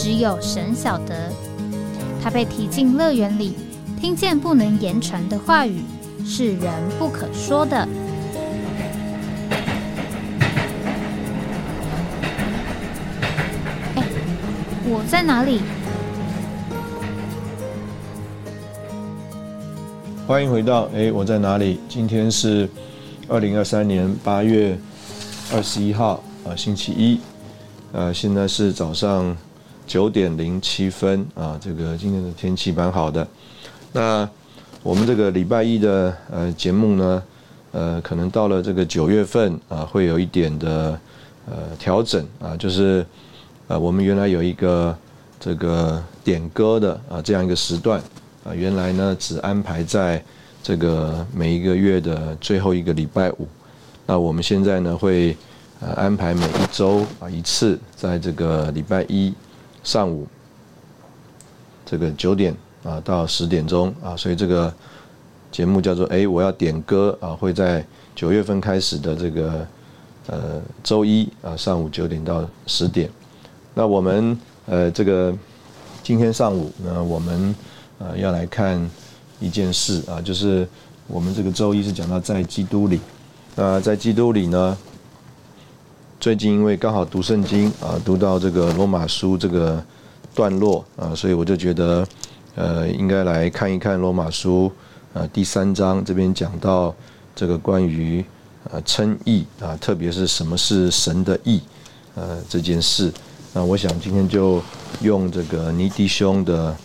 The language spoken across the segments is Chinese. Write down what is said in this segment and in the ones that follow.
只有神晓得，他被提进乐园里，听见不能言传的话语，是人不可说的。哎，我在哪里？欢迎回到哎，我在哪里？今天是二零二三年八月二十一号啊，星期一。呃，现在是早上。九点零七分啊，这个今天的天气蛮好的。那我们这个礼拜一的呃节目呢，呃，可能到了这个九月份啊，会有一点的呃调整啊，就是呃我们原来有一个这个点歌的啊这样一个时段啊，原来呢只安排在这个每一个月的最后一个礼拜五，那我们现在呢会呃安排每一周啊一次，在这个礼拜一。上午这个九点啊到十点钟啊，所以这个节目叫做“哎，我要点歌啊”，会在九月份开始的这个呃周一啊上午九点到十点。那我们呃这个今天上午呢，我们呃要来看一件事啊，就是我们这个周一是讲到在基督里。那在基督里呢？最近因为刚好读圣经啊，读到这个罗马书这个段落啊，所以我就觉得，呃，应该来看一看罗马书啊第三章这边讲到这个关于呃称义啊，特别是什么是神的义呃这件事。那我想今天就用这个尼迪兄的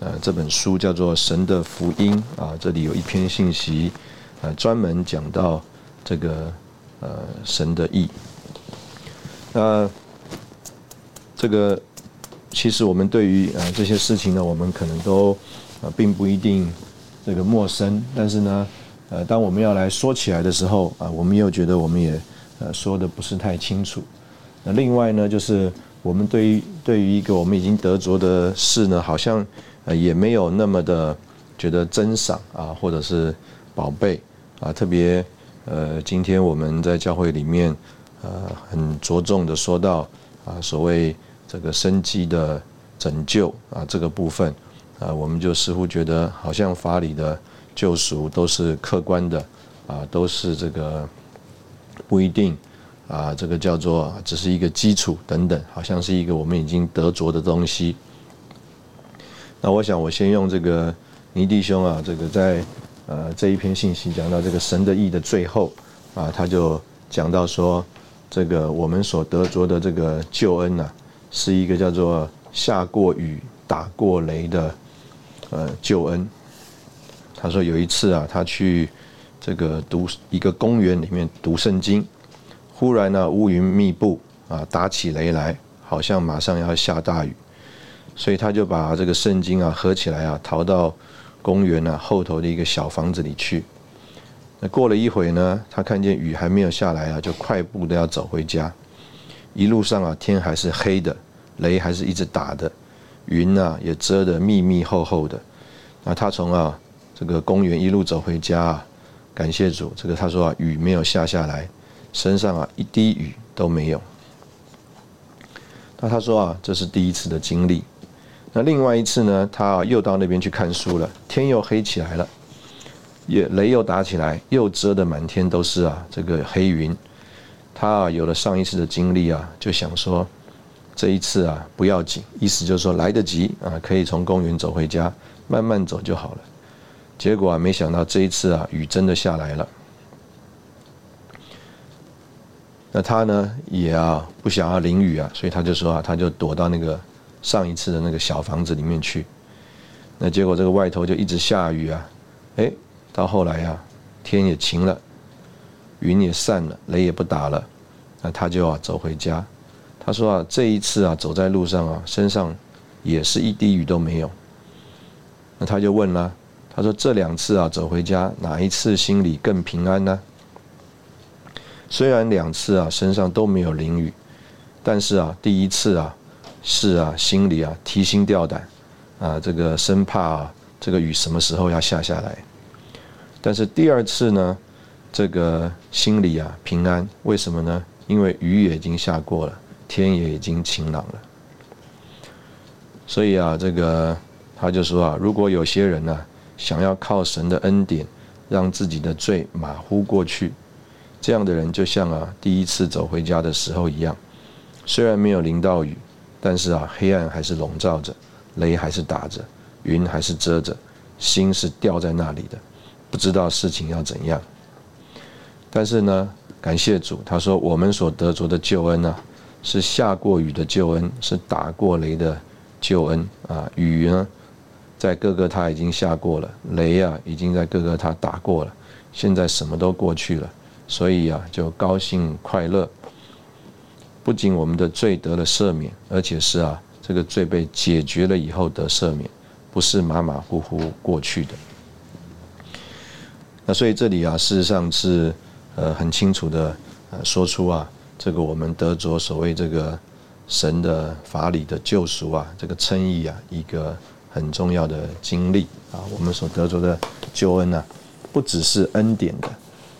呃这本书叫做《神的福音》啊，这里有一篇信息呃专门讲到这个呃神的义。那这个其实我们对于呃这些事情呢，我们可能都呃并不一定这个陌生，但是呢，呃，当我们要来说起来的时候啊，我们又觉得我们也呃说的不是太清楚。那另外呢，就是我们对于对于一个我们已经得着的事呢，好像呃也没有那么的觉得珍赏啊，或者是宝贝啊，特别呃今天我们在教会里面。呃，很着重的说到啊，所谓这个生机的拯救啊，这个部分啊，我们就似乎觉得好像法理的救赎都是客观的啊，都是这个不一定啊，这个叫做只是一个基础等等，好像是一个我们已经得着的东西。那我想我先用这个尼弟兄啊，这个在呃这一篇信息讲到这个神的意的最后啊，他就讲到说。这个我们所得着的这个救恩呢，是一个叫做下过雨、打过雷的呃救恩。他说有一次啊，他去这个读一个公园里面读圣经，忽然呢乌云密布啊，打起雷来，好像马上要下大雨，所以他就把这个圣经啊合起来啊，逃到公园呢后头的一个小房子里去。那过了一会呢，他看见雨还没有下来啊，就快步的要走回家。一路上啊，天还是黑的，雷还是一直打的，云啊也遮得密密厚厚的。那他从啊这个公园一路走回家啊，感谢主，这个他说啊雨没有下下来，身上啊一滴雨都没有。那他说啊这是第一次的经历。那另外一次呢，他又到那边去看书了，天又黑起来了。也雷又打起来，又遮得满天都是啊，这个黑云。他啊有了上一次的经历啊，就想说这一次啊不要紧，意思就是说来得及啊，可以从公园走回家，慢慢走就好了。结果啊，没想到这一次啊雨真的下来了。那他呢也啊不想要淋雨啊，所以他就说啊，他就躲到那个上一次的那个小房子里面去。那结果这个外头就一直下雨啊，哎。到后来呀，天也晴了，云也散了，雷也不打了，那他就啊走回家。他说啊，这一次啊走在路上啊，身上也是一滴雨都没有。那他就问了，他说这两次啊走回家，哪一次心里更平安呢？虽然两次啊身上都没有淋雨，但是啊第一次啊是啊心里啊提心吊胆啊，这个生怕啊这个雨什么时候要下下来。但是第二次呢，这个心里啊平安，为什么呢？因为雨也已经下过了，天也已经晴朗了。所以啊，这个。他就说啊，如果有些人呢，想要靠神的恩典，让自己的罪马虎过去，这样的人就像啊第一次走回家的时候一样，虽然没有淋到雨，但是啊黑暗还是笼罩着，雷还是打着，云还是遮着，心是吊在那里的，不知道事情要怎样。但是呢，感谢主，他说我们所得着的救恩呢，是下过雨的救恩，是打过雷的救恩啊，雨呢。在各个他已经下过了雷啊，已经在各个他打过了，现在什么都过去了，所以啊就高兴快乐。不仅我们的罪得了赦免，而且是啊这个罪被解决了以后得赦免，不是马马虎虎过去的。所以这里啊事实上是呃很清楚的呃说出啊这个我们得着所谓这个神的法理的救赎啊这个称义啊一个。很重要的经历啊，我们所得着的救恩呢，不只是恩典的，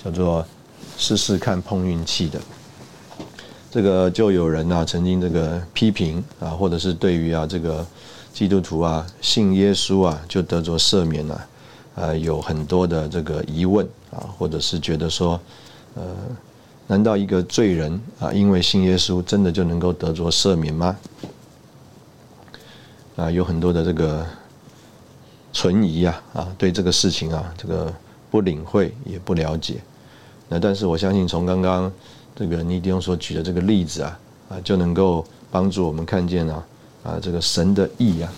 叫做试试看碰运气的。这个就有人啊，曾经这个批评啊，或者是对于啊这个基督徒啊信耶稣啊就得着赦免了，呃，有很多的这个疑问啊，或者是觉得说，呃，难道一个罪人啊，因为信耶稣真的就能够得着赦免吗？啊，有很多的这个存疑啊，啊，对这个事情啊，这个不领会也不了解。那但是我相信，从刚刚这个尼迪翁所举的这个例子啊，啊，就能够帮助我们看见啊，啊，这个神的意啊，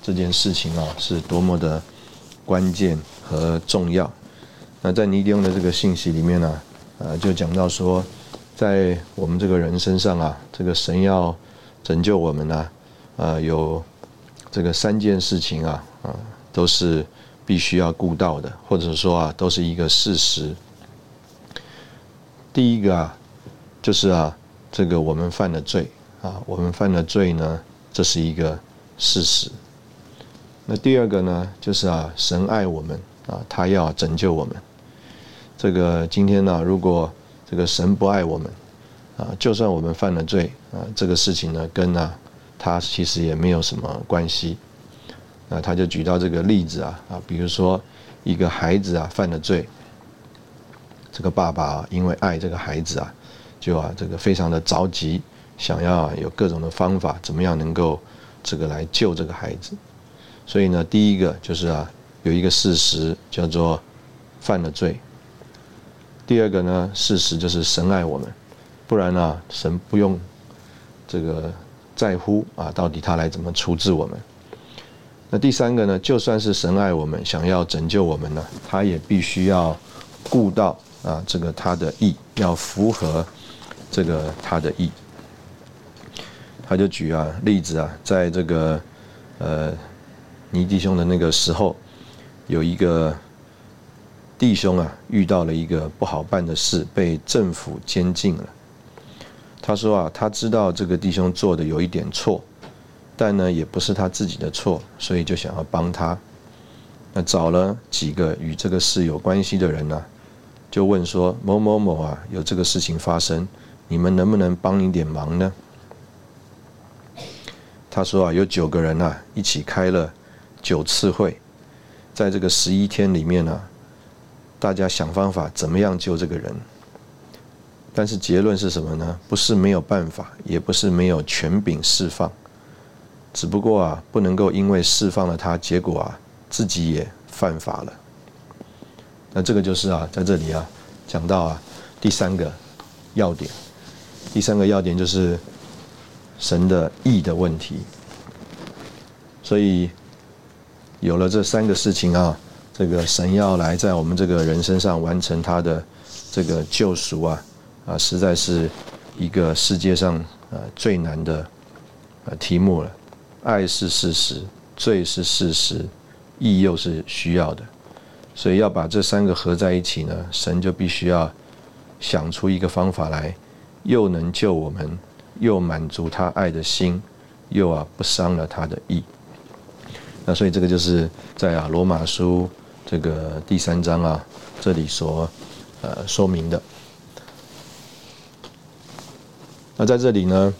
这件事情啊，是多么的关键和重要。那在尼迪翁的这个信息里面呢，啊，就讲到说，在我们这个人身上啊，这个神要拯救我们呢，啊，有。这个三件事情啊，啊，都是必须要顾到的，或者说啊，都是一个事实。第一个啊，就是啊，这个我们犯了罪啊，我们犯了罪呢，这是一个事实。那第二个呢，就是啊，神爱我们啊，他要拯救我们。这个今天呢，如果这个神不爱我们啊，就算我们犯了罪啊，这个事情呢，跟啊。他其实也没有什么关系，那他就举到这个例子啊啊，比如说一个孩子啊犯了罪，这个爸爸啊因为爱这个孩子啊，就啊这个非常的着急，想要有各种的方法，怎么样能够这个来救这个孩子。所以呢，第一个就是啊有一个事实叫做犯了罪。第二个呢事实就是神爱我们，不然呢神不用这个。在乎啊，到底他来怎么处置我们？那第三个呢？就算是神爱我们，想要拯救我们呢，他也必须要顾到啊，这个他的意要符合这个他的意。他就举啊例子啊，在这个呃尼弟兄的那个时候，有一个弟兄啊遇到了一个不好办的事，被政府监禁了。他说啊，他知道这个弟兄做的有一点错，但呢也不是他自己的错，所以就想要帮他。那找了几个与这个事有关系的人呢，就问说某某某啊，有这个事情发生，你们能不能帮一点忙呢？他说啊，有九个人啊，一起开了九次会，在这个十一天里面呢，大家想方法怎么样救这个人。但是结论是什么呢？不是没有办法，也不是没有权柄释放，只不过啊，不能够因为释放了他，结果啊，自己也犯法了。那这个就是啊，在这里啊，讲到啊，第三个要点，第三个要点就是神的义的问题。所以有了这三个事情啊，这个神要来在我们这个人身上完成他的这个救赎啊。啊，实在是一个世界上呃最难的呃题目了。爱是事实，罪是事实，义又是需要的，所以要把这三个合在一起呢，神就必须要想出一个方法来，又能救我们，又满足他爱的心，又啊不伤了他的意。那所以这个就是在啊罗马书这个第三章啊这里所呃说明的。那在这里呢，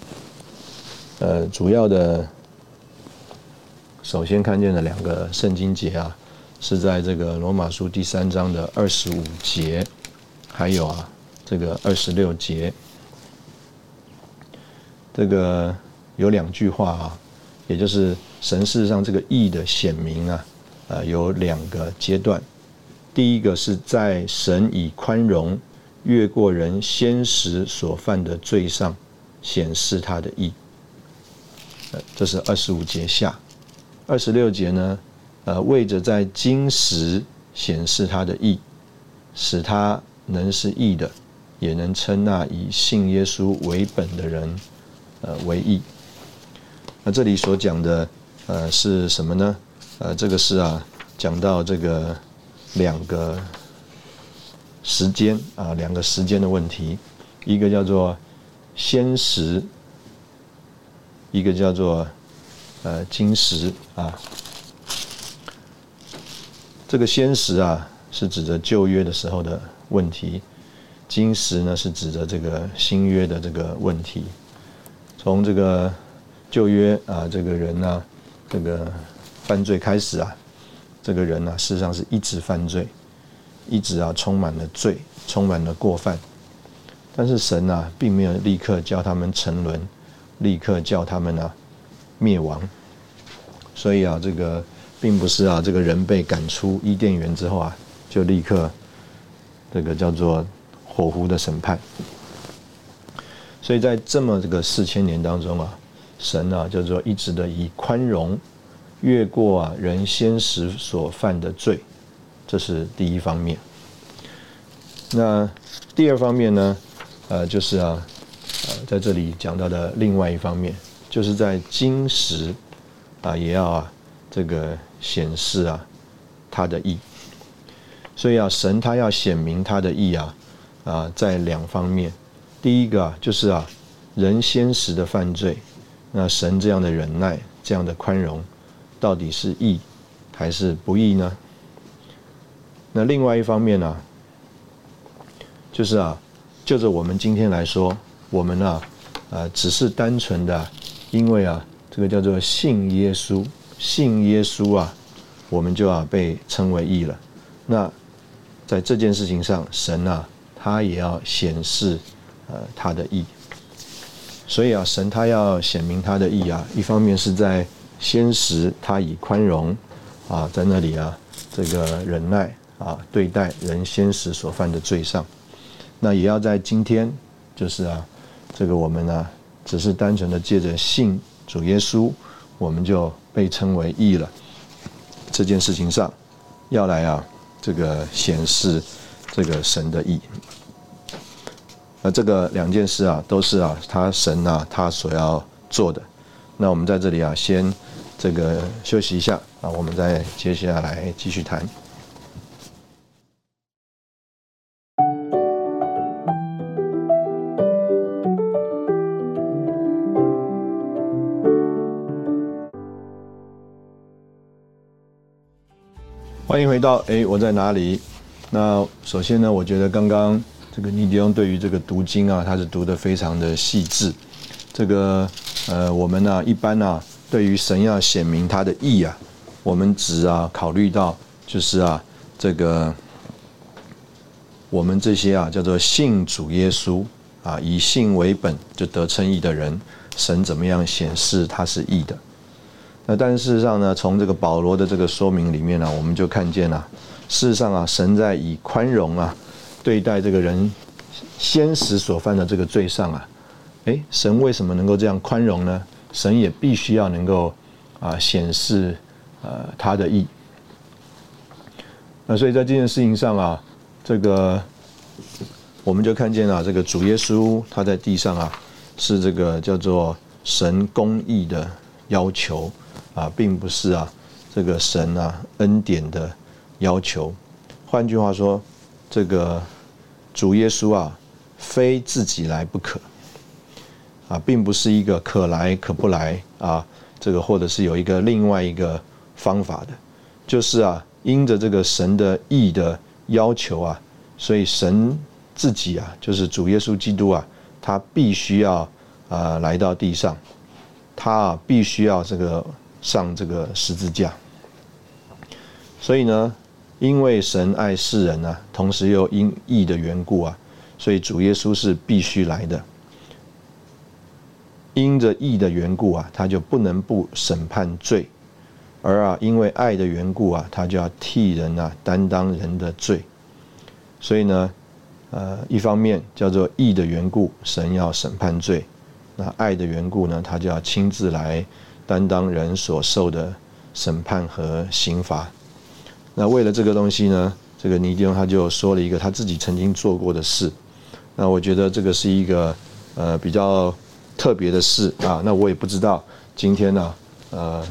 呃，主要的首先看见的两个圣经节啊，是在这个罗马书第三章的二十五节，还有啊这个二十六节，这个有两句话啊，也就是神事上这个义的显明啊，呃，有两个阶段，第一个是在神以宽容越过人先时所犯的罪上。显示他的意，呃，这是二十五节下，二十六节呢，呃，为着在今时显示他的义，使他能是义的，也能称那以信耶稣为本的人，呃，为义。那这里所讲的，呃，是什么呢？呃，这个是啊，讲到这个两个时间啊，两个时间的问题，一个叫做。先时，一个叫做呃金石啊，这个先时啊是指着旧约的时候的问题，金时呢是指着这个新约的这个问题。从这个旧约啊，这个人呢，这个犯罪开始啊，这个人呢事实上是一直犯罪，一直啊充满了罪，充满了过犯。但是神啊，并没有立刻叫他们沉沦，立刻叫他们啊灭亡。所以啊，这个并不是啊，这个人被赶出伊甸园之后啊，就立刻这个叫做火湖的审判。所以在这么这个四千年当中啊，神啊叫做一直的以宽容越过啊人先时所犯的罪，这是第一方面。那第二方面呢？呃，就是啊，呃，在这里讲到的另外一方面，就是在今时啊，也要啊，这个显示啊，他的意。所以啊，神他要显明他的意啊，啊，在两方面。第一个啊，就是啊，人先时的犯罪，那神这样的忍耐、这样的宽容，到底是义还是不义呢？那另外一方面呢，就是啊。就着我们今天来说，我们啊，呃，只是单纯的，因为啊，这个叫做信耶稣，信耶稣啊，我们就要被称为义了。那在这件事情上，神啊，他也要显示呃他的义。所以啊，神他要显明他的意啊，一方面是在先时他以宽容啊，在那里啊，这个忍耐啊，对待人先时所犯的罪上。那也要在今天，就是啊，这个我们呢，只是单纯的借着信主耶稣，我们就被称为义了。这件事情上，要来啊，这个显示这个神的义。那这个两件事啊，都是啊，他神啊，他所要做的。那我们在这里啊，先这个休息一下啊，我们再接下来继续谈。欢迎回到哎，我在哪里？那首先呢，我觉得刚刚这个尼迪翁对于这个读经啊，他是读的非常的细致。这个呃，我们呢一般呢，对于神要显明他的意啊，我们只啊考虑到就是啊这个我们这些啊叫做信主耶稣啊，以信为本就得称义的人，神怎么样显示他是义的？那但事实上呢，从这个保罗的这个说明里面呢，我们就看见了，事实上啊，神在以宽容啊对待这个人先时所犯的这个罪上啊，诶，神为什么能够这样宽容呢？神也必须要能够啊显示呃他的意。那所以在这件事情上啊，这个我们就看见了这个主耶稣他在地上啊是这个叫做神公义的。要求啊，并不是啊这个神啊恩典的要求。换句话说，这个主耶稣啊，非自己来不可。啊，并不是一个可来可不来啊，这个或者是有一个另外一个方法的，就是啊，因着这个神的意的要求啊，所以神自己啊，就是主耶稣基督啊，他必须要啊来到地上，他啊必须要这个上这个十字架，所以呢。因为神爱世人啊，同时又因义的缘故啊，所以主耶稣是必须来的。因着义的缘故啊，他就不能不审判罪；而啊，因为爱的缘故啊，他就要替人啊担当人的罪。所以呢，呃，一方面叫做义的缘故，神要审判罪；那爱的缘故呢，他就要亲自来担当人所受的审判和刑罚。那为了这个东西呢，这个尼迪翁他就说了一个他自己曾经做过的事。那我觉得这个是一个呃比较特别的事啊。那我也不知道今天呢，呃，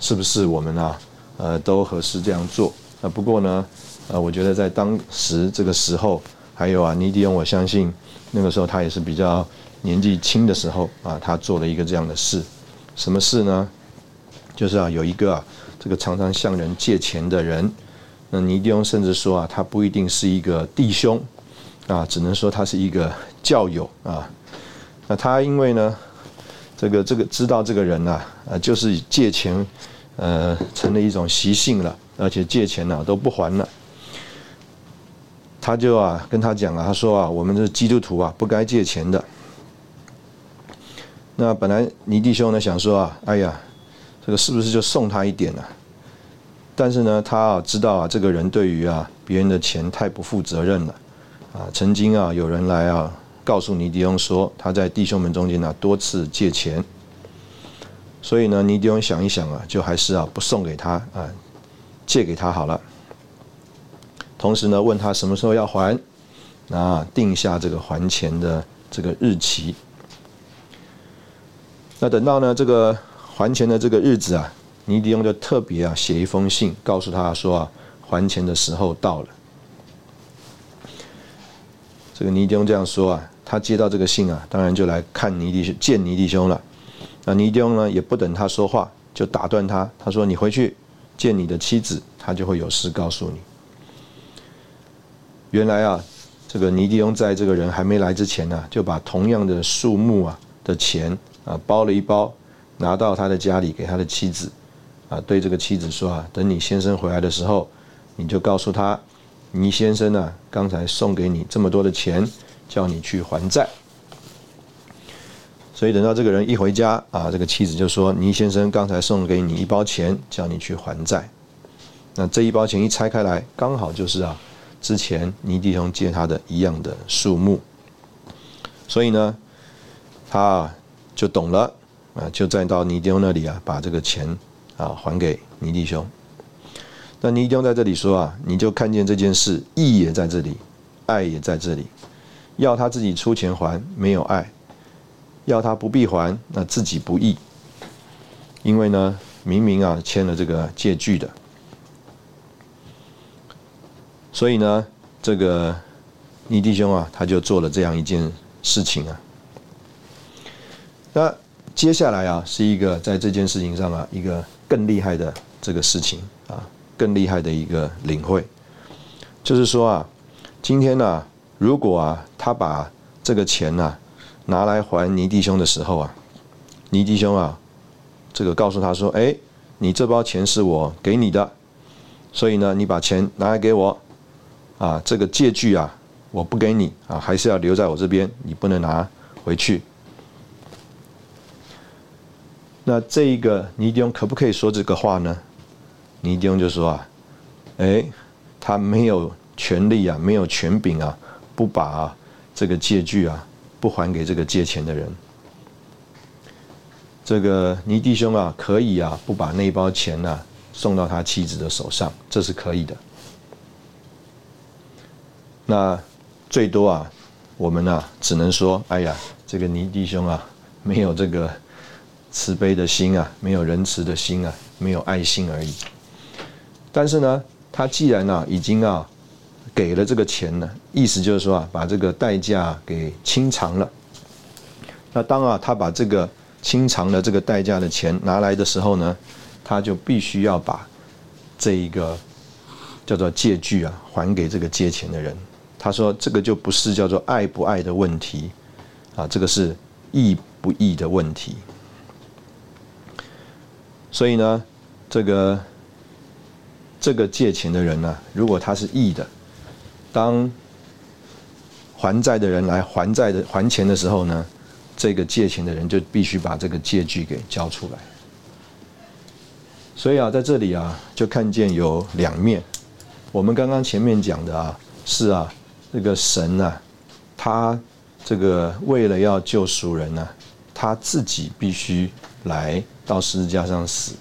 是不是我们啊，呃，都合适这样做。那不过呢，呃，我觉得在当时这个时候，还有啊，尼迪翁，我相信那个时候他也是比较年纪轻的时候啊，他做了一个这样的事。什么事呢？就是啊，有一个啊，这个常常向人借钱的人。那尼迪翁甚至说啊，他不一定是一个弟兄啊，只能说他是一个教友啊。那他因为呢，这个这个知道这个人呐，呃，就是借钱，呃，成了一种习性了，而且借钱呢都不还了。他就啊跟他讲啊，他说啊，我们是基督徒啊，不该借钱的。那本来尼弟兄呢想说啊，哎呀，这个是不是就送他一点呢？但是呢，他啊知道啊，这个人对于啊别人的钱太不负责任了，啊，曾经啊有人来啊告诉尼迪翁说他在弟兄们中间呢多次借钱，所以呢尼迪翁想一想啊，就还是啊不送给他啊，借给他好了。同时呢问他什么时候要还，啊定下这个还钱的这个日期。那等到呢这个还钱的这个日子啊。尼迪翁就特别啊写一封信，告诉他说啊还钱的时候到了。这个尼迪翁这样说啊，他接到这个信啊，当然就来看尼迪见尼迪兄了。那尼迪翁呢也不等他说话，就打断他，他说：“你回去见你的妻子，他就会有事告诉你。”原来啊，这个尼迪翁在这个人还没来之前呢，就把同样的数目啊的钱啊包了一包，拿到他的家里给他的妻子。啊，对这个妻子说啊，等你先生回来的时候，你就告诉他，倪先生呢，刚才送给你这么多的钱，叫你去还债。所以等到这个人一回家啊，这个妻子就说，倪先生刚才送给你一包钱，叫你去还债。那这一包钱一拆开来，刚好就是啊，之前倪弟兄借他的一样的数目。所以呢，他就懂了啊，就再到倪丢那里啊，把这个钱。啊，还给尼弟兄。那尼弟兄在这里说啊，你就看见这件事，义也在这里，爱也在这里。要他自己出钱还，没有爱；要他不必还，那自己不义。因为呢，明明啊签了这个借据的，所以呢，这个尼弟兄啊，他就做了这样一件事情啊。那接下来啊，是一个在这件事情上啊，一个。更厉害的这个事情啊，更厉害的一个领会，就是说啊，今天呢，如果啊，他把这个钱呢拿来还尼弟兄的时候啊，尼弟兄啊，这个告诉他说：“哎，你这包钱是我给你的，所以呢，你把钱拿来给我啊，这个借据啊，我不给你啊，还是要留在我这边，你不能拿回去。”那这一个尼迪翁可不可以说这个话呢？尼迪翁就说啊，哎，他没有权利啊，没有权柄啊，不把这个借据啊，不还给这个借钱的人。这个尼弟兄啊，可以啊，不把那包钱呢送到他妻子的手上，这是可以的。那最多啊，我们呢只能说，哎呀，这个尼弟兄啊，没有这个。慈悲的心啊，没有仁慈的心啊，没有爱心而已。但是呢，他既然啊已经啊给了这个钱呢，意思就是说啊，把这个代价给清偿了。那当啊他把这个清偿了这个代价的钱拿来的时候呢，他就必须要把这一个叫做借据啊还给这个借钱的人。他说这个就不是叫做爱不爱的问题啊，这个是义不义的问题。所以呢，这个这个借钱的人呢，如果他是义的，当还债的人来还债的还钱的时候呢，这个借钱的人就必须把这个借据给交出来。所以啊，在这里啊，就看见有两面。我们刚刚前面讲的啊，是啊。这个神呢，他这个为了要救赎人呢，他自己必须来到十字架上死，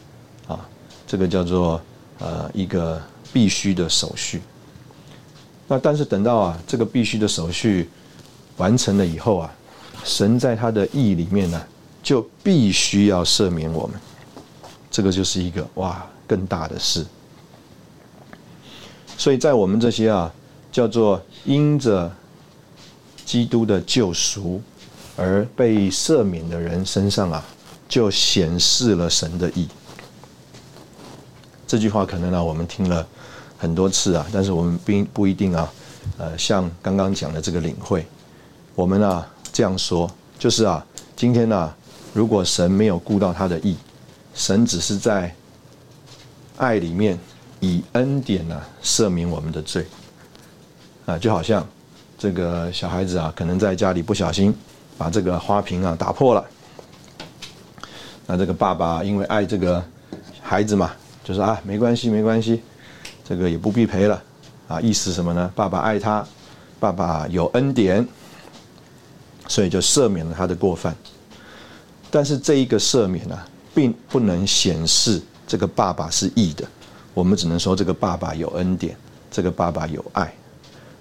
啊，这个叫做呃一个必须的手续。那但是等到啊这个必须的手续完成了以后啊，神在他的意里面呢，就必须要赦免我们，这个就是一个哇更大的事。所以在我们这些啊。叫做因着基督的救赎而被赦免的人身上啊，就显示了神的意。这句话可能呢，我们听了很多次啊，但是我们并不一定啊，呃，像刚刚讲的这个领会，我们啊这样说，就是啊，今天呢，如果神没有顾到他的意，神只是在爱里面以恩典呢赦免我们的罪。啊，就好像这个小孩子啊，可能在家里不小心把这个花瓶啊打破了。那这个爸爸因为爱这个孩子嘛，就说啊，没关系，没关系，这个也不必赔了。啊，意思什么呢？爸爸爱他，爸爸有恩典，所以就赦免了他的过犯。但是这一个赦免呢，并不能显示这个爸爸是义的。我们只能说这个爸爸有恩典，这个爸爸有爱。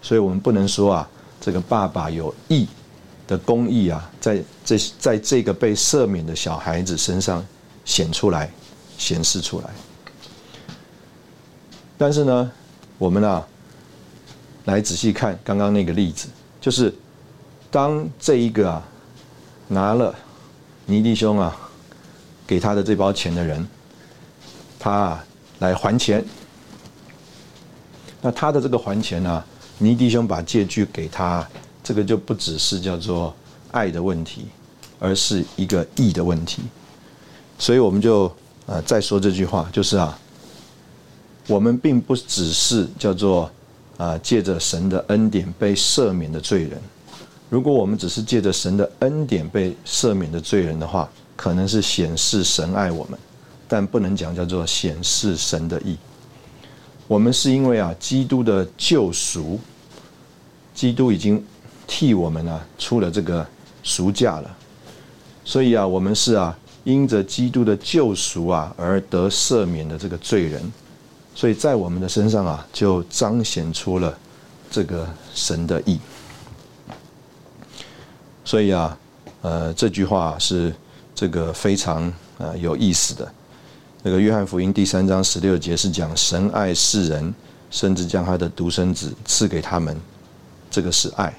所以我们不能说啊，这个爸爸有义的公义啊，在这在这个被赦免的小孩子身上显出来、显示出来。但是呢，我们啊，来仔细看刚刚那个例子，就是当这一个啊拿了尼弟兄啊给他的这包钱的人，他啊来还钱，那他的这个还钱呢？尼弟兄把借据给他，这个就不只是叫做爱的问题，而是一个义的问题。所以我们就呃再说这句话，就是啊，我们并不只是叫做啊借着神的恩典被赦免的罪人。如果我们只是借着神的恩典被赦免的罪人的话，可能是显示神爱我们，但不能讲叫做显示神的义。我们是因为啊基督的救赎。基督已经替我们啊出了这个赎价了，所以啊，我们是啊因着基督的救赎啊而得赦免的这个罪人，所以在我们的身上啊就彰显出了这个神的意。所以啊，呃，这句话是这个非常呃有意思的。那个约翰福音第三章十六节是讲神爱世人，甚至将他的独生子赐给他们。这个是爱。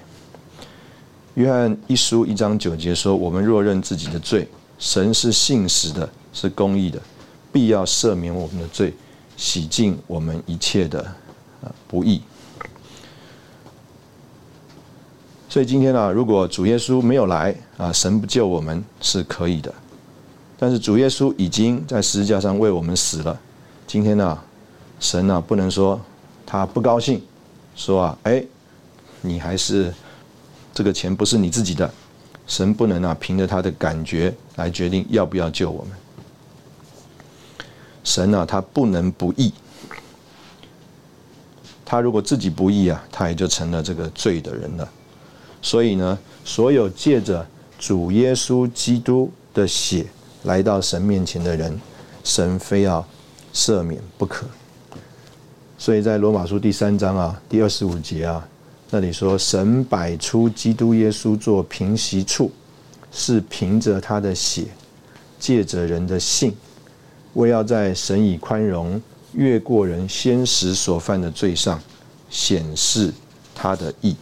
约翰一书一章九节说：“我们若认自己的罪，神是信实的，是公义的，必要赦免我们的罪，洗净我们一切的不义。”所以今天啊，如果主耶稣没有来啊，神不救我们是可以的。但是主耶稣已经在十字架上为我们死了。今天呢，神呢不能说他不高兴，说啊，哎。你还是这个钱不是你自己的，神不能啊凭着他的感觉来决定要不要救我们。神啊，他不能不义，他如果自己不义啊，他也就成了这个罪的人了。所以呢，所有借着主耶稣基督的血来到神面前的人，神非要赦免不可。所以在罗马书第三章啊，第二十五节啊。那里说，神摆出基督耶稣做平息处，是凭着他的血，借着人的信，为要在神以宽容越过人先时所犯的罪上显示他的义。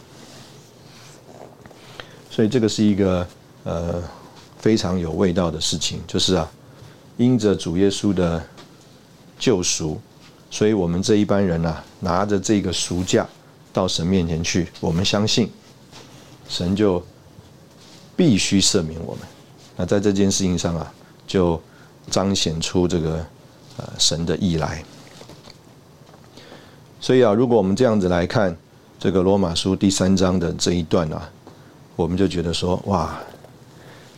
所以这个是一个呃非常有味道的事情，就是啊，因着主耶稣的救赎，所以我们这一班人啊，拿着这个赎价到神面前去，我们相信神就必须赦免我们。那在这件事情上啊，就彰显出这个呃神的意来。所以啊，如果我们这样子来看这个罗马书第三章的这一段啊。我们就觉得说，哇，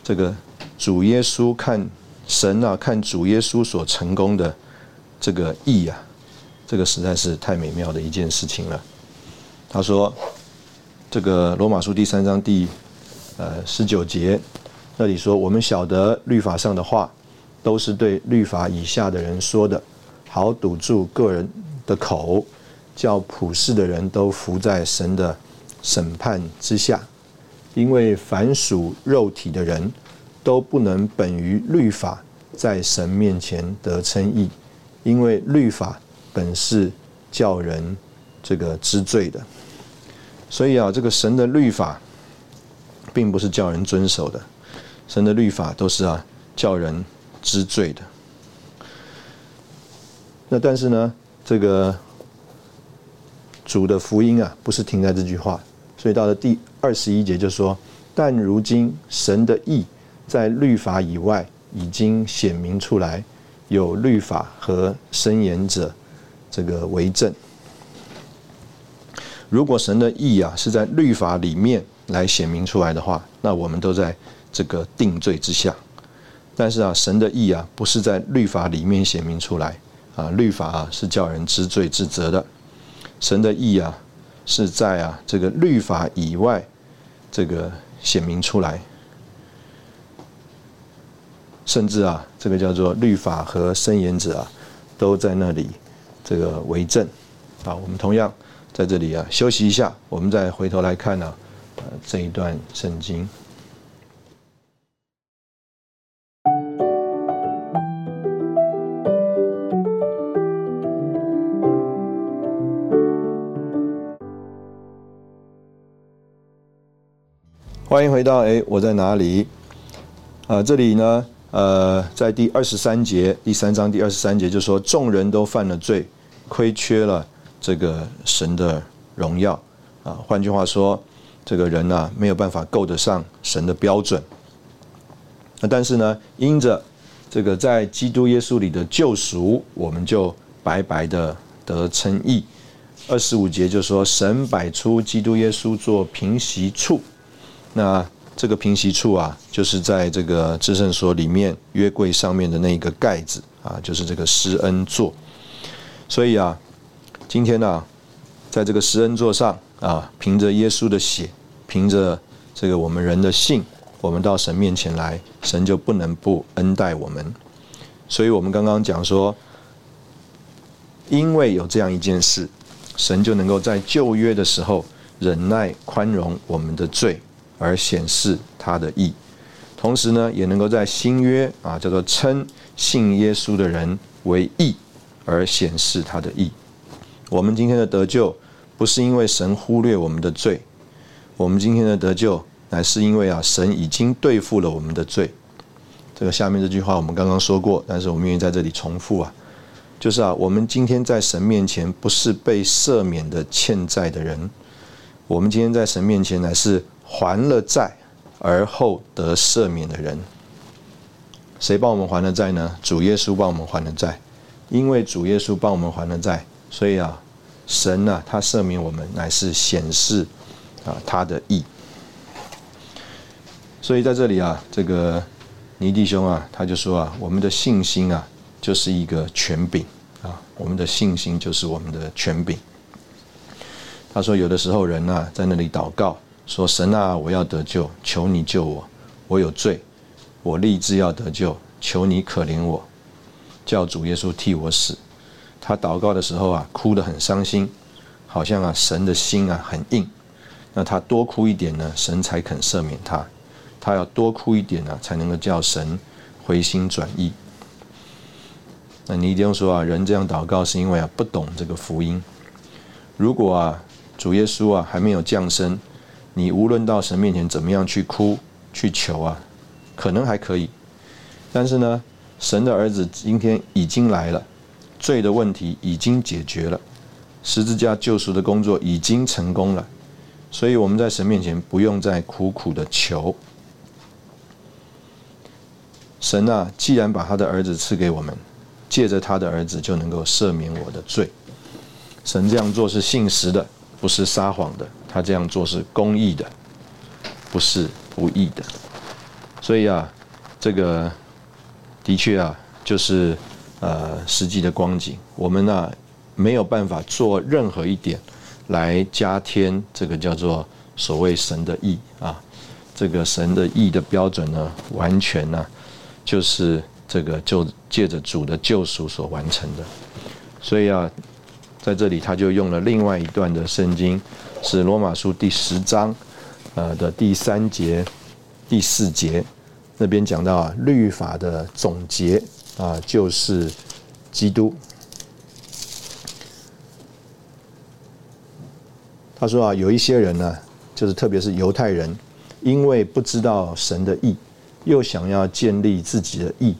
这个主耶稣看神啊，看主耶稣所成功的这个义啊，这个实在是太美妙的一件事情了。他说，这个罗马书第三章第呃十九节那里说，我们晓得律法上的话都是对律法以下的人说的，好堵住个人的口，叫普世的人都服在神的审判之下。因为凡属肉体的人，都不能本于律法在神面前得称义，因为律法本是叫人这个知罪的。所以啊，这个神的律法，并不是叫人遵守的，神的律法都是啊叫人知罪的。那但是呢，这个主的福音啊，不是停在这句话。所以到了第二十一节就说：“但如今神的意在律法以外已经显明出来，有律法和申言者这个为证。如果神的意啊是在律法里面来显明出来的话，那我们都在这个定罪之下。但是啊，神的意啊不是在律法里面显明出来啊，律法啊是叫人知罪知责的，神的意啊。”是在啊这个律法以外，这个显明出来，甚至啊这个叫做律法和申言者啊，都在那里这个为证啊。我们同样在这里啊休息一下，我们再回头来看呢呃这一段圣经。欢迎回到哎，我在哪里？啊，这里呢，呃，在第二十三节，第三章第二十三节就说，众人都犯了罪，亏缺了这个神的荣耀啊。换句话说，这个人呢，没有办法够得上神的标准。那但是呢，因着这个在基督耶稣里的救赎，我们就白白的得称义。二十五节就说，神摆出基督耶稣做平息处。那这个平息处啊，就是在这个至圣所里面约柜上面的那个盖子啊，就是这个施恩座。所以啊，今天呢，在这个施恩座上啊，凭着耶稣的血，凭着这个我们人的信，我们到神面前来，神就不能不恩待我们。所以我们刚刚讲说，因为有这样一件事，神就能够在旧约的时候忍耐宽容我们的罪。而显示他的义，同时呢，也能够在新约啊，叫做称信耶稣的人为义，而显示他的义。我们今天的得救，不是因为神忽略我们的罪，我们今天的得救，乃是因为啊，神已经对付了我们的罪。这个下面这句话我们刚刚说过，但是我们愿意在这里重复啊，就是啊，我们今天在神面前不是被赦免的欠债的人，我们今天在神面前乃是。还了债而后得赦免的人，谁帮我们还了债呢？主耶稣帮我们还了债，因为主耶稣帮我们还了债，所以啊，神呢，他赦免我们，乃是显示啊他的意。所以在这里啊，这个尼弟兄啊，他就说啊，我们的信心啊，就是一个权柄啊，我们的信心就是我们的权柄。他说，有的时候人呢，在那里祷告。说神啊，我要得救，求你救我，我有罪，我立志要得救，求你可怜我，叫主耶稣替我死。他祷告的时候啊，哭得很伤心，好像啊神的心啊很硬。那他多哭一点呢，神才肯赦免他。他要多哭一点呢，才能够叫神回心转意。那你一定说啊，人这样祷告是因为啊不懂这个福音。如果啊主耶稣啊还没有降生，你无论到神面前怎么样去哭去求啊，可能还可以。但是呢，神的儿子今天已经来了，罪的问题已经解决了，十字架救赎的工作已经成功了，所以我们在神面前不用再苦苦的求。神啊，既然把他的儿子赐给我们，借着他的儿子就能够赦免我的罪。神这样做是信实的，不是撒谎的；他这样做是公义的，不是不义的。所以啊，这个。的确啊，就是呃实际的光景，我们呢没有办法做任何一点来加添这个叫做所谓神的意啊，这个神的意的标准呢，完全呢就是这个就借着主的救赎所完成的。所以啊，在这里他就用了另外一段的圣经，是罗马书第十章呃的第三节、第四节。那边讲到啊，律法的总结啊，就是基督。他说啊，有一些人呢，就是特别是犹太人，因为不知道神的意，又想要建立自己的意，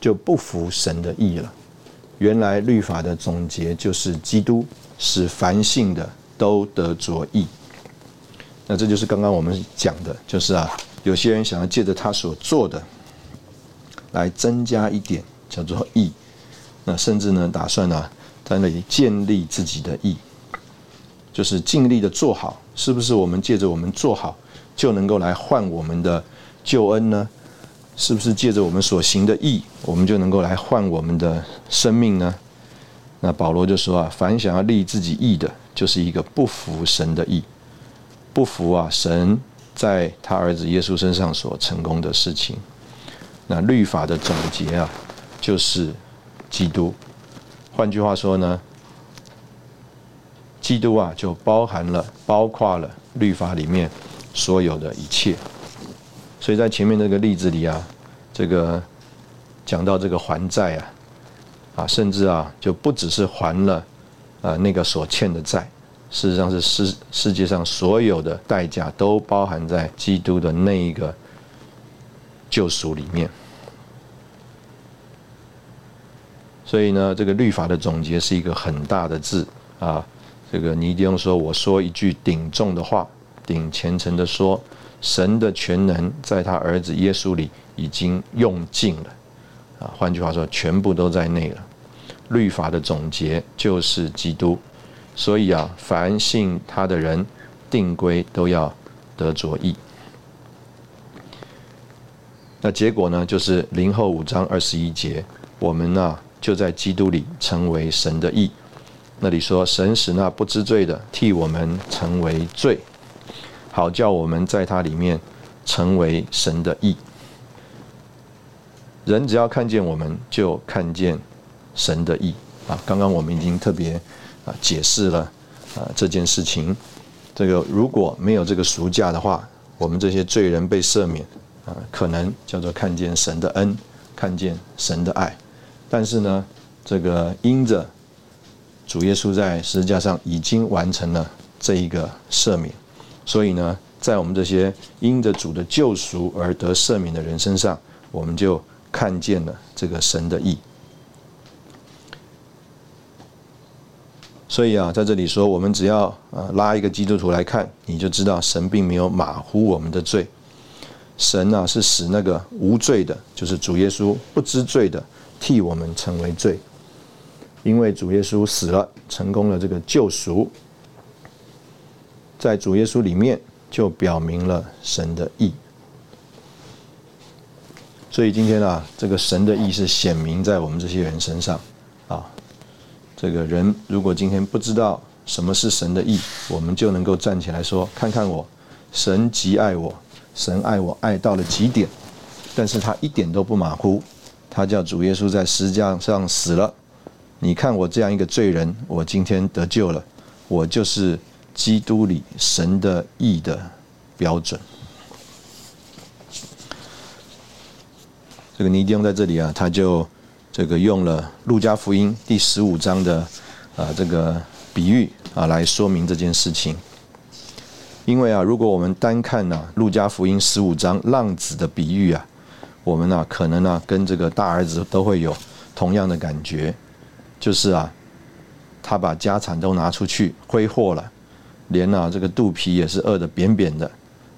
就不服神的意了。原来律法的总结就是基督，使凡性的都得着意。那这就是刚刚我们讲的，就是啊。有些人想要借着他所做的来增加一点叫做义，那甚至呢打算呢在那里建立自己的义，就是尽力的做好，是不是我们借着我们做好就能够来换我们的救恩呢？是不是借着我们所行的义，我们就能够来换我们的生命呢？那保罗就说啊，凡想要立自己义的，就是一个不服神的义，不服啊神。在他儿子耶稣身上所成功的事情，那律法的总结啊，就是基督。换句话说呢，基督啊，就包含了、包括了律法里面所有的一切。所以在前面那个例子里啊，这个讲到这个还债啊，啊，甚至啊，就不只是还了啊那个所欠的债。事实上是世世界上所有的代价都包含在基督的那一个救赎里面，所以呢，这个律法的总结是一个很大的字啊。这个你一定说，我说一句顶重的话，顶虔诚的说，神的全能在他儿子耶稣里已经用尽了啊。换句话说，全部都在内了。律法的总结就是基督。所以啊，凡信他的人，定规都要得着义。那结果呢，就是零后五章二十一节，我们呢就在基督里成为神的义。那里说，神使那不知罪的替我们成为罪，好叫我们在他里面成为神的义。人只要看见我们，就看见神的义啊。刚刚我们已经特别。啊，解释了啊这件事情。这个如果没有这个赎价的话，我们这些罪人被赦免啊，可能叫做看见神的恩，看见神的爱。但是呢，这个因着主耶稣在十字架上已经完成了这一个赦免，所以呢，在我们这些因着主的救赎而得赦免的人身上，我们就看见了这个神的义。所以啊，在这里说，我们只要啊拉一个基督徒来看，你就知道神并没有马虎我们的罪。神啊是使那个无罪的，就是主耶稣不知罪的，替我们成为罪。因为主耶稣死了，成功了这个救赎，在主耶稣里面就表明了神的意。所以今天啊，这个神的意是显明在我们这些人身上啊。这个人如果今天不知道什么是神的意，我们就能够站起来说：“看看我，神极爱我，神爱我爱到了极点，但是他一点都不马虎，他叫主耶稣在十字架上死了。你看我这样一个罪人，我今天得救了，我就是基督里神的意的标准。这个尼丁在这里啊，他就这个用了路加福音第十五章的啊这个比喻啊来说明这件事情。因为啊，如果我们单看呢路加福音十五章浪子的比喻啊，我们呢可能呢跟这个大儿子都会有同样的感觉，就是啊，他把家产都拿出去挥霍了，连啊这个肚皮也是饿得扁扁的，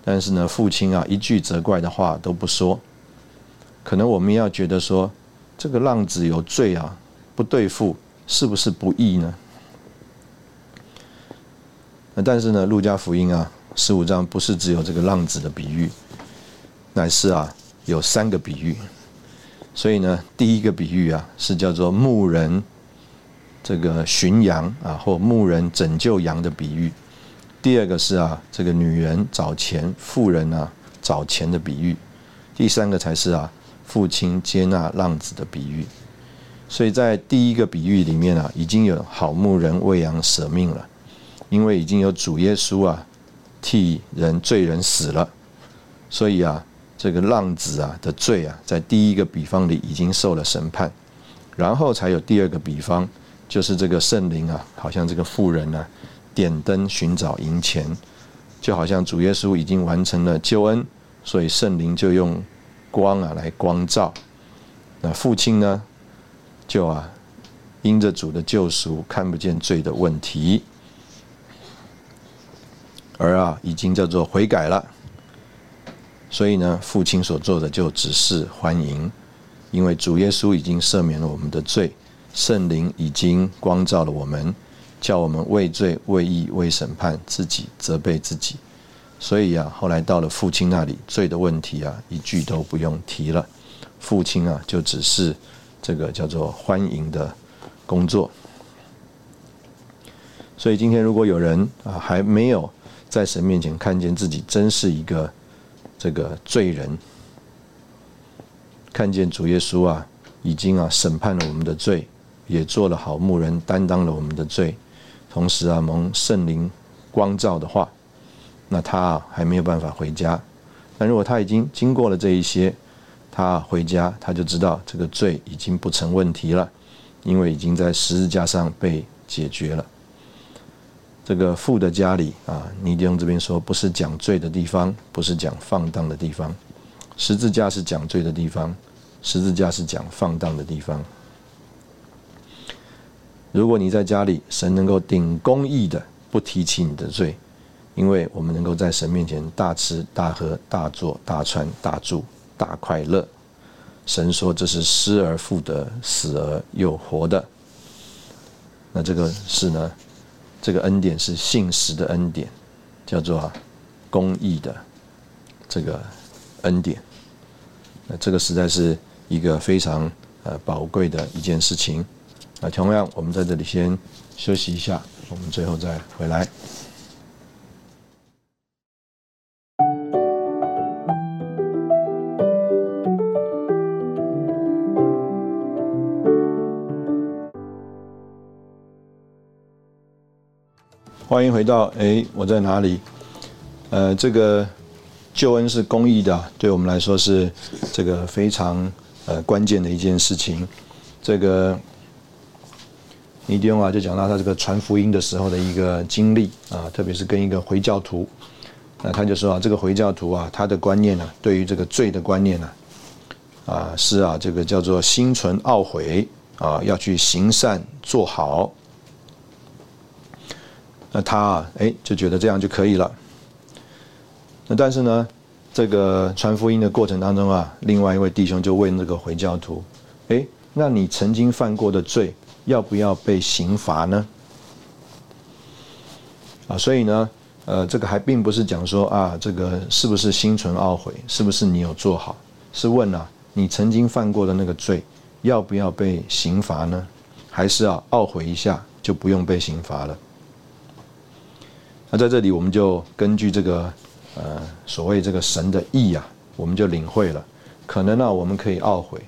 但是呢父亲啊一句责怪的话都不说。可能我们要觉得说，这个浪子有罪啊，不对付是不是不义呢？但是呢，路加福音啊。十五章不是只有这个浪子的比喻，乃是啊有三个比喻。所以呢，第一个比喻啊是叫做牧人这个寻羊啊，或牧人拯救羊的比喻。第二个是啊这个女人找钱，富人啊找钱的比喻。第三个才是啊父亲接纳浪子的比喻。所以在第一个比喻里面啊，已经有好牧人为羊舍命了，因为已经有主耶稣啊。替人罪人死了，所以啊，这个浪子啊的罪啊，在第一个比方里已经受了审判，然后才有第二个比方，就是这个圣灵啊，好像这个妇人呢，点灯寻找银钱，就好像主耶稣已经完成了救恩，所以圣灵就用光啊来光照，那父亲呢，就啊，因着主的救赎，看不见罪的问题。而啊，已经叫做悔改了，所以呢，父亲所做的就只是欢迎，因为主耶稣已经赦免了我们的罪，圣灵已经光照了我们，叫我们为罪、为义、为审判自己责备自己，所以啊，后来到了父亲那里，罪的问题啊，一句都不用提了，父亲啊，就只是这个叫做欢迎的工作。所以今天如果有人啊还没有。在神面前看见自己真是一个这个罪人，看见主耶稣啊，已经啊审判了我们的罪，也做了好牧人，担当了我们的罪，同时啊蒙圣灵光照的话，那他啊还没有办法回家。但如果他已经经过了这一些，他回家他就知道这个罪已经不成问题了，因为已经在十字架上被解决了。这个父的家里啊，尼迪翁这边说，不是讲罪的地方，不是讲放荡的地方。十字架是讲罪的地方，十字架是讲放荡的地方。如果你在家里，神能够顶公义的，不提起你的罪，因为我们能够在神面前大吃大喝、大做大穿大住大快乐。神说这是失而复得、死而又活的。那这个是呢？这个恩典是信实的恩典，叫做公义的这个恩典。那这个实在是一个非常呃宝贵的一件事情。那同样，我们在这里先休息一下，我们最后再回来。欢迎回到哎，我在哪里？呃，这个救恩是公益的，对我们来说是这个非常呃关键的一件事情。这个尼迪翁啊，就讲到他这个传福音的时候的一个经历啊，特别是跟一个回教徒，那他就说啊，这个回教徒啊，他的观念呢，对于这个罪的观念呢，啊是啊，这个叫做心存懊悔啊，要去行善做好。那他啊，哎，就觉得这样就可以了。那但是呢，这个传福音的过程当中啊，另外一位弟兄就问那个回教徒：“哎，那你曾经犯过的罪，要不要被刑罚呢？”啊，所以呢，呃，这个还并不是讲说啊，这个是不是心存懊悔，是不是你有做好？是问啊，你曾经犯过的那个罪，要不要被刑罚呢？还是啊，懊悔一下就不用被刑罚了？那在这里，我们就根据这个呃所谓这个神的意啊，我们就领会了。可能呢，我们可以懊悔；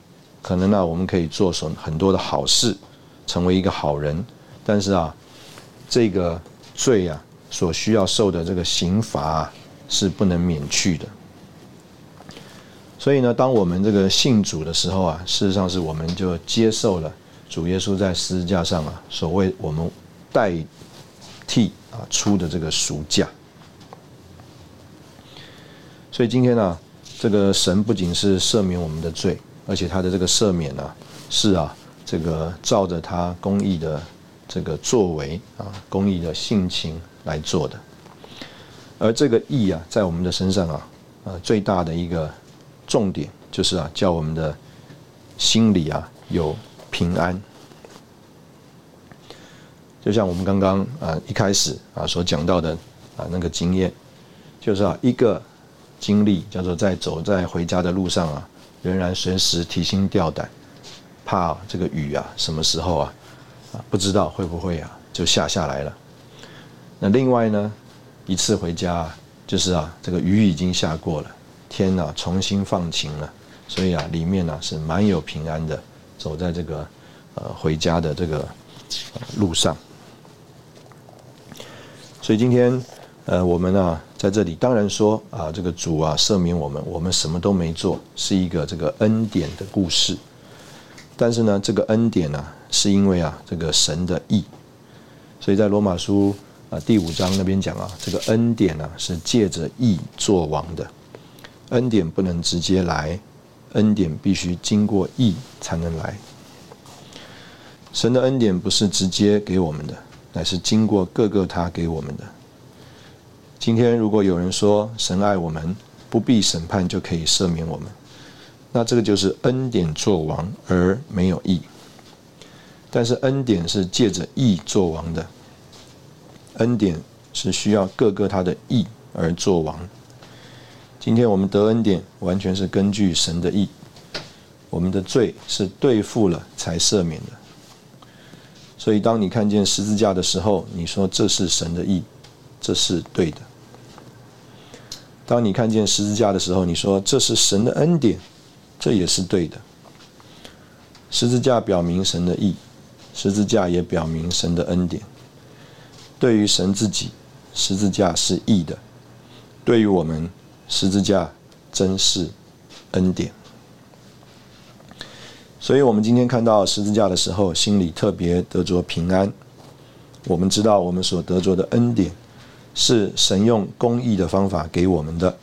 可能呢，我们可以做什很多的好事，成为一个好人。但是啊，这个罪啊所需要受的这个刑罚啊，是不能免去的。所以呢，当我们这个信主的时候啊，事实上是我们就接受了主耶稣在十字架上啊，所谓我们代替啊出的这个赎价。所以今天呢，这个神不仅是赦免我们的罪，而且他的这个赦免呢，是啊，这个照着他公义的这个作为啊，公义的性情来做的。而这个义啊，在我们的身上啊，呃，最大的一个重点就是啊，叫我们的心里啊有平安。就像我们刚刚啊一开始啊所讲到的啊那个经验，就是啊一个经历叫做在走在回家的路上啊，仍然随时提心吊胆，怕这个雨啊什么时候啊啊不知道会不会啊就下下来了。那另外呢？一次回家，就是啊，这个雨已经下过了，天呐重新放晴了，所以啊，里面呢是蛮有平安的，走在这个呃回家的这个路上。所以今天呃我们呢在这里，当然说啊，这个主啊赦免我们，我们什么都没做，是一个这个恩典的故事。但是呢，这个恩典呢，是因为啊这个神的意，所以在罗马书。啊，第五章那边讲啊，这个恩典呢是借着义作王的，恩典不能直接来，恩典必须经过义才能来。神的恩典不是直接给我们的，乃是经过各个他给我们的。今天如果有人说神爱我们，不必审判就可以赦免我们，那这个就是恩典作王而没有义。但是恩典是借着义作王的。恩典是需要各个他的义而作王。今天我们得恩典，完全是根据神的义。我们的罪是对付了才赦免的。所以，当你看见十字架的时候，你说这是神的意，这是对的。当你看见十字架的时候，你说这是神的恩典，这也是对的。十字架表明神的意，十字架也表明神的恩典。对于神自己，十字架是义的；对于我们，十字架真是恩典。所以，我们今天看到十字架的时候，心里特别得着平安。我们知道，我们所得着的恩典，是神用公义的方法给我们的。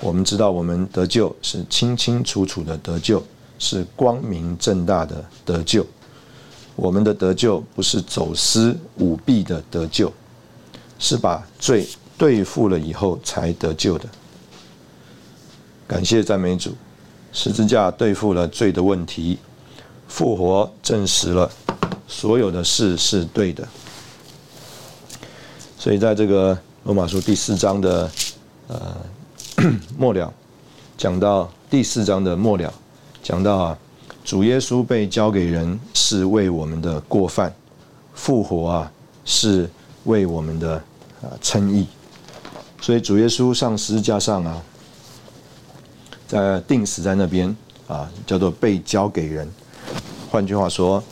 我们知道，我们得救是清清楚楚的得救，是光明正大的得救。我们的得救不是走私舞弊的得救，是把罪对付了以后才得救的。感谢赞美主，十字架对付了罪的问题，复活证实了所有的事是对的。所以在这个罗马书第四章的呃 末了，讲到第四章的末了，讲到啊。主耶稣被交给人是为我们的过犯，复活啊是为我们的啊称义，所以主耶稣上十字架上啊，在定死在那边啊，叫做被交给人。换句话说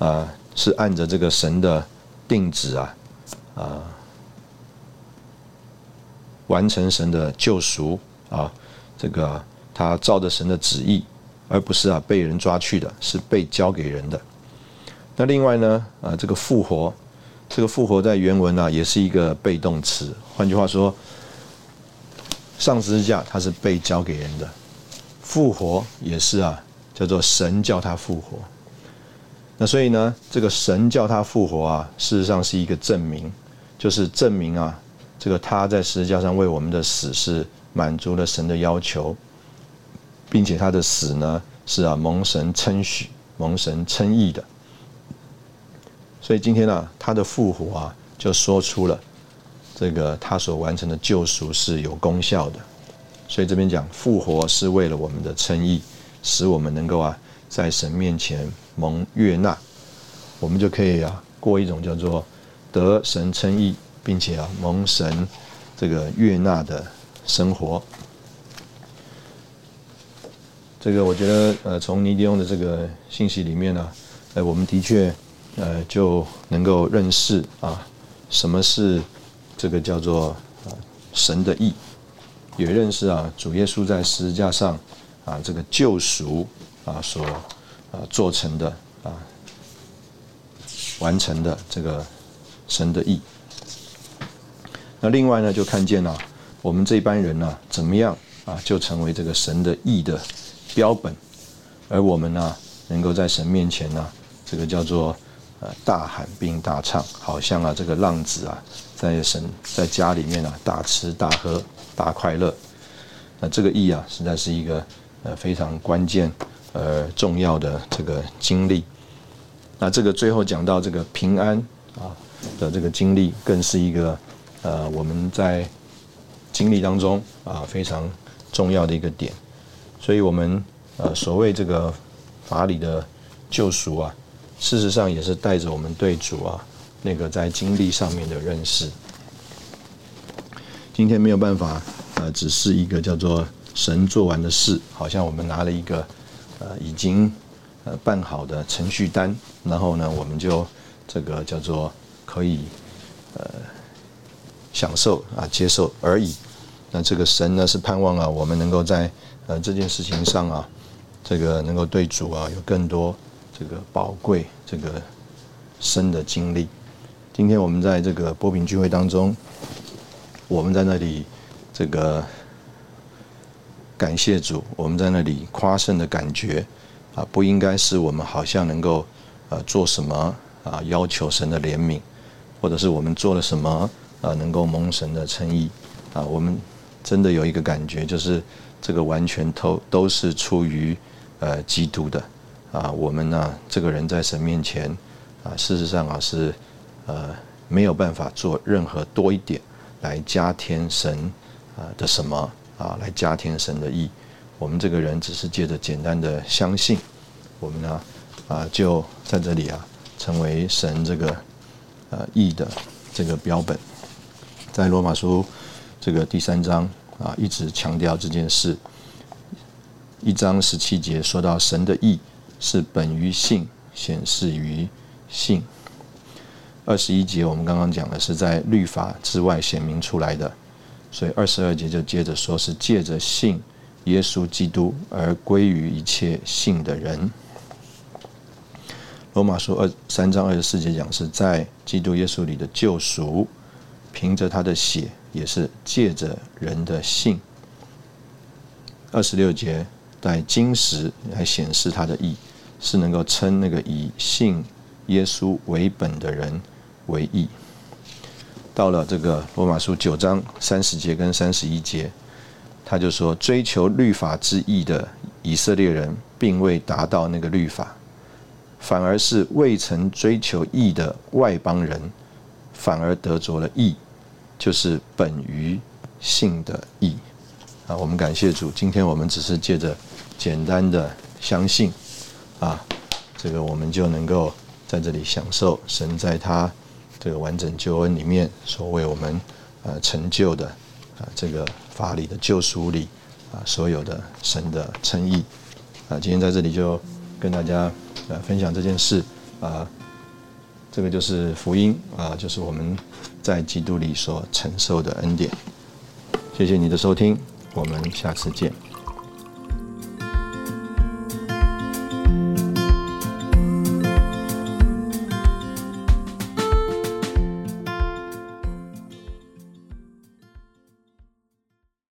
啊，是按着这个神的定旨啊啊，完成神的救赎啊，这个他照着神的旨意。而不是啊被人抓去的，是被交给人的。那另外呢，啊这个复活，这个复活在原文啊也是一个被动词。换句话说，上十字架它是被交给人的，复活也是啊叫做神叫他复活。那所以呢，这个神叫他复活啊，事实上是一个证明，就是证明啊这个他在十字架上为我们的死是满足了神的要求。并且他的死呢，是啊蒙神称许、蒙神称义的。所以今天呢，他的复活啊，就说出了这个他所完成的救赎是有功效的。所以这边讲复活是为了我们的称义，使我们能够啊在神面前蒙悦纳，我们就可以啊过一种叫做得神称义，并且啊蒙神这个悦纳的生活。这个我觉得，呃，从尼迪翁的这个信息里面呢，呃，我们的确，呃，就能够认识啊，什么是这个叫做神的意，也认识啊，主耶稣在十字架上啊这个救赎啊所啊做成的啊完成的这个神的意。那另外呢，就看见了我们这班人呢，怎么样啊，就成为这个神的意的标本，而我们呢，能够在神面前呢，这个叫做呃大喊并大唱，好像啊这个浪子啊，在神在家里面啊大吃大喝大快乐。那这个意啊，实在是一个呃非常关键呃重要的这个经历。那这个最后讲到这个平安啊的这个经历，更是一个。呃，我们在经历当中啊，非常重要的一个点，所以，我们呃，所谓这个法理的救赎啊，事实上也是带着我们对主啊那个在经历上面的认识。今天没有办法，呃，只是一个叫做神做完的事，好像我们拿了一个呃已经呃办好的程序单，然后呢，我们就这个叫做可以呃。享受啊，接受而已。那这个神呢，是盼望啊，我们能够在呃这件事情上啊，这个能够对主啊有更多这个宝贵这个深的经历。今天我们在这个波平聚会当中，我们在那里这个感谢主，我们在那里夸胜的感觉啊，不应该是我们好像能够呃做什么啊，要求神的怜悯，或者是我们做了什么。啊，能够蒙神的诚意啊，我们真的有一个感觉，就是这个完全都都是出于呃基督的啊。我们呢，这个人在神面前啊，事实上啊是呃没有办法做任何多一点来加添神啊的什么啊，来加添神的意。我们这个人只是借着简单的相信，我们呢啊就在这里啊成为神这个呃义的这个标本。在罗马书这个第三章啊，一直强调这件事。一章十七节说到神的意是本于性，显示于性。二十一节我们刚刚讲的是在律法之外显明出来的，所以二十二节就接着说是借着信耶稣基督而归于一切信的人。罗马书二三章二十四节讲是在基督耶稣里的救赎。凭着他的血，也是借着人的信。二十六节在金石来显示他的义，是能够称那个以信耶稣为本的人为义。到了这个罗马书九章三十节跟三十一节，他就说：追求律法之义的以色列人，并未达到那个律法，反而是未曾追求义的外邦人，反而得着了义。就是本于性的义啊，我们感谢主。今天我们只是借着简单的相信啊，这个我们就能够在这里享受神在他这个完整救恩里面所为我们呃成就的啊这个法理的救赎里啊所有的神的称义啊。今天在这里就跟大家呃分享这件事啊，这个就是福音啊，就是我们。在基督里所承受的恩典，谢谢你的收听，我们下次见。